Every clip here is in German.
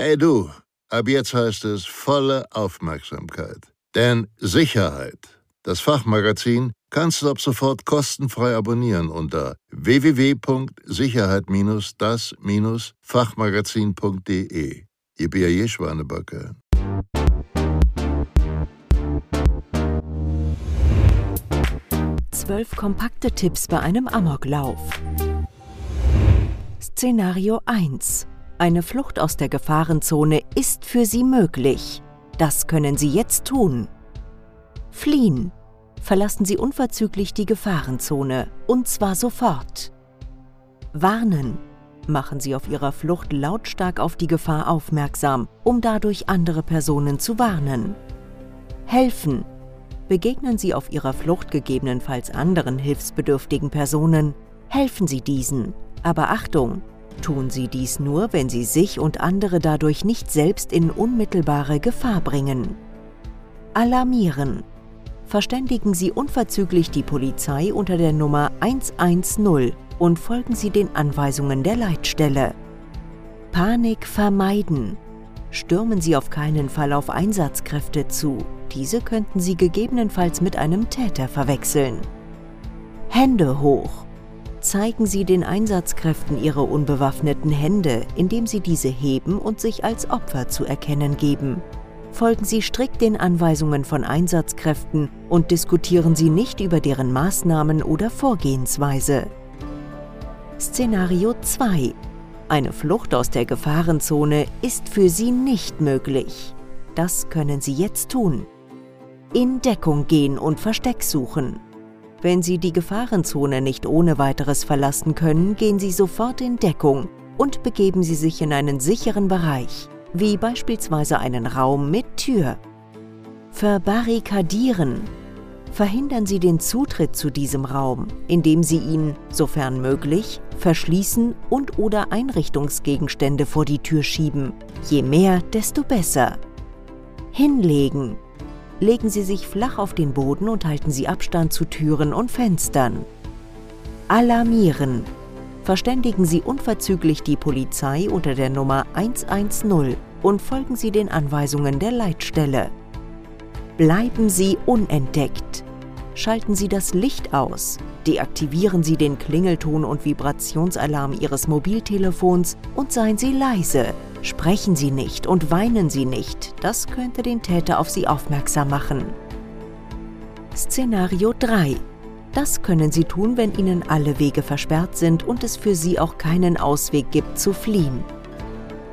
Hey du, ab jetzt heißt es volle Aufmerksamkeit. Denn Sicherheit, das Fachmagazin, kannst du ab sofort kostenfrei abonnieren unter www.sicherheit-das-fachmagazin.de. Ihr B.A.J. Schwanebacke. Zwölf kompakte Tipps bei einem Amoklauf. Szenario 1. Eine Flucht aus der Gefahrenzone ist für Sie möglich. Das können Sie jetzt tun. Fliehen. Verlassen Sie unverzüglich die Gefahrenzone, und zwar sofort. Warnen. Machen Sie auf Ihrer Flucht lautstark auf die Gefahr aufmerksam, um dadurch andere Personen zu warnen. Helfen. Begegnen Sie auf Ihrer Flucht gegebenenfalls anderen hilfsbedürftigen Personen, helfen Sie diesen. Aber Achtung, tun Sie dies nur, wenn Sie sich und andere dadurch nicht selbst in unmittelbare Gefahr bringen. Alarmieren. Verständigen Sie unverzüglich die Polizei unter der Nummer 110 und folgen Sie den Anweisungen der Leitstelle. Panik vermeiden. Stürmen Sie auf keinen Fall auf Einsatzkräfte zu. Diese könnten Sie gegebenenfalls mit einem Täter verwechseln. Hände hoch. Zeigen Sie den Einsatzkräften Ihre unbewaffneten Hände, indem Sie diese heben und sich als Opfer zu erkennen geben. Folgen Sie strikt den Anweisungen von Einsatzkräften und diskutieren Sie nicht über deren Maßnahmen oder Vorgehensweise. Szenario 2. Eine Flucht aus der Gefahrenzone ist für Sie nicht möglich. Das können Sie jetzt tun. In Deckung gehen und Versteck suchen. Wenn Sie die Gefahrenzone nicht ohne weiteres verlassen können, gehen Sie sofort in Deckung und begeben Sie sich in einen sicheren Bereich, wie beispielsweise einen Raum mit Tür. Verbarrikadieren. Verhindern Sie den Zutritt zu diesem Raum, indem Sie ihn, sofern möglich, verschließen und oder Einrichtungsgegenstände vor die Tür schieben. Je mehr, desto besser. Hinlegen legen Sie sich flach auf den Boden und halten Sie Abstand zu Türen und Fenstern. Alarmieren. Verständigen Sie unverzüglich die Polizei unter der Nummer 110 und folgen Sie den Anweisungen der Leitstelle. Bleiben Sie unentdeckt. Schalten Sie das Licht aus. Deaktivieren Sie den Klingelton und Vibrationsalarm Ihres Mobiltelefons und seien Sie leise. Sprechen Sie nicht und weinen Sie nicht, das könnte den Täter auf Sie aufmerksam machen. Szenario 3. Das können Sie tun, wenn Ihnen alle Wege versperrt sind und es für Sie auch keinen Ausweg gibt zu fliehen.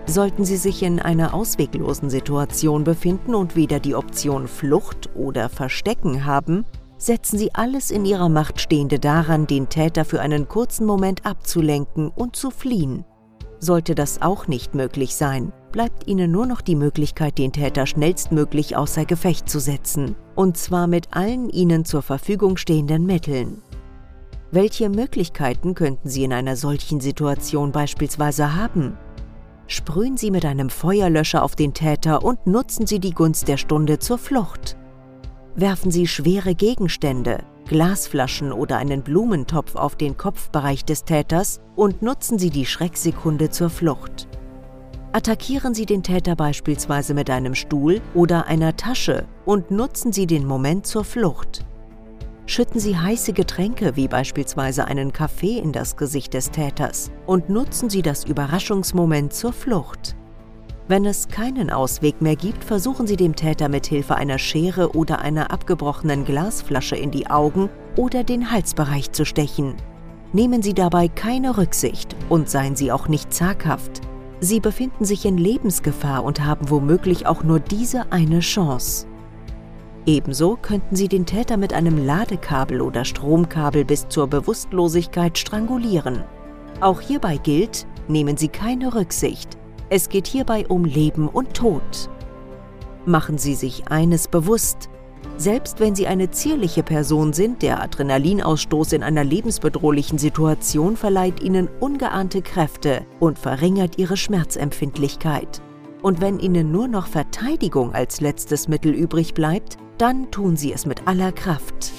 Sollten Sie sich in einer ausweglosen Situation befinden und weder die Option Flucht oder Verstecken haben, setzen Sie alles in Ihrer Macht Stehende daran, den Täter für einen kurzen Moment abzulenken und zu fliehen. Sollte das auch nicht möglich sein, bleibt Ihnen nur noch die Möglichkeit, den Täter schnellstmöglich außer Gefecht zu setzen, und zwar mit allen Ihnen zur Verfügung stehenden Mitteln. Welche Möglichkeiten könnten Sie in einer solchen Situation beispielsweise haben? Sprühen Sie mit einem Feuerlöscher auf den Täter und nutzen Sie die Gunst der Stunde zur Flucht. Werfen Sie schwere Gegenstände, Glasflaschen oder einen Blumentopf auf den Kopfbereich des Täters und nutzen Sie die Schrecksekunde zur Flucht. Attackieren Sie den Täter beispielsweise mit einem Stuhl oder einer Tasche und nutzen Sie den Moment zur Flucht. Schütten Sie heiße Getränke wie beispielsweise einen Kaffee in das Gesicht des Täters und nutzen Sie das Überraschungsmoment zur Flucht. Wenn es keinen Ausweg mehr gibt, versuchen Sie dem Täter mit Hilfe einer Schere oder einer abgebrochenen Glasflasche in die Augen oder den Halsbereich zu stechen. Nehmen Sie dabei keine Rücksicht und seien Sie auch nicht zaghaft. Sie befinden sich in Lebensgefahr und haben womöglich auch nur diese eine Chance. Ebenso könnten Sie den Täter mit einem Ladekabel oder Stromkabel bis zur Bewusstlosigkeit strangulieren. Auch hierbei gilt, nehmen Sie keine Rücksicht. Es geht hierbei um Leben und Tod. Machen Sie sich eines bewusst. Selbst wenn Sie eine zierliche Person sind, der Adrenalinausstoß in einer lebensbedrohlichen Situation verleiht Ihnen ungeahnte Kräfte und verringert Ihre Schmerzempfindlichkeit. Und wenn Ihnen nur noch Verteidigung als letztes Mittel übrig bleibt, dann tun Sie es mit aller Kraft.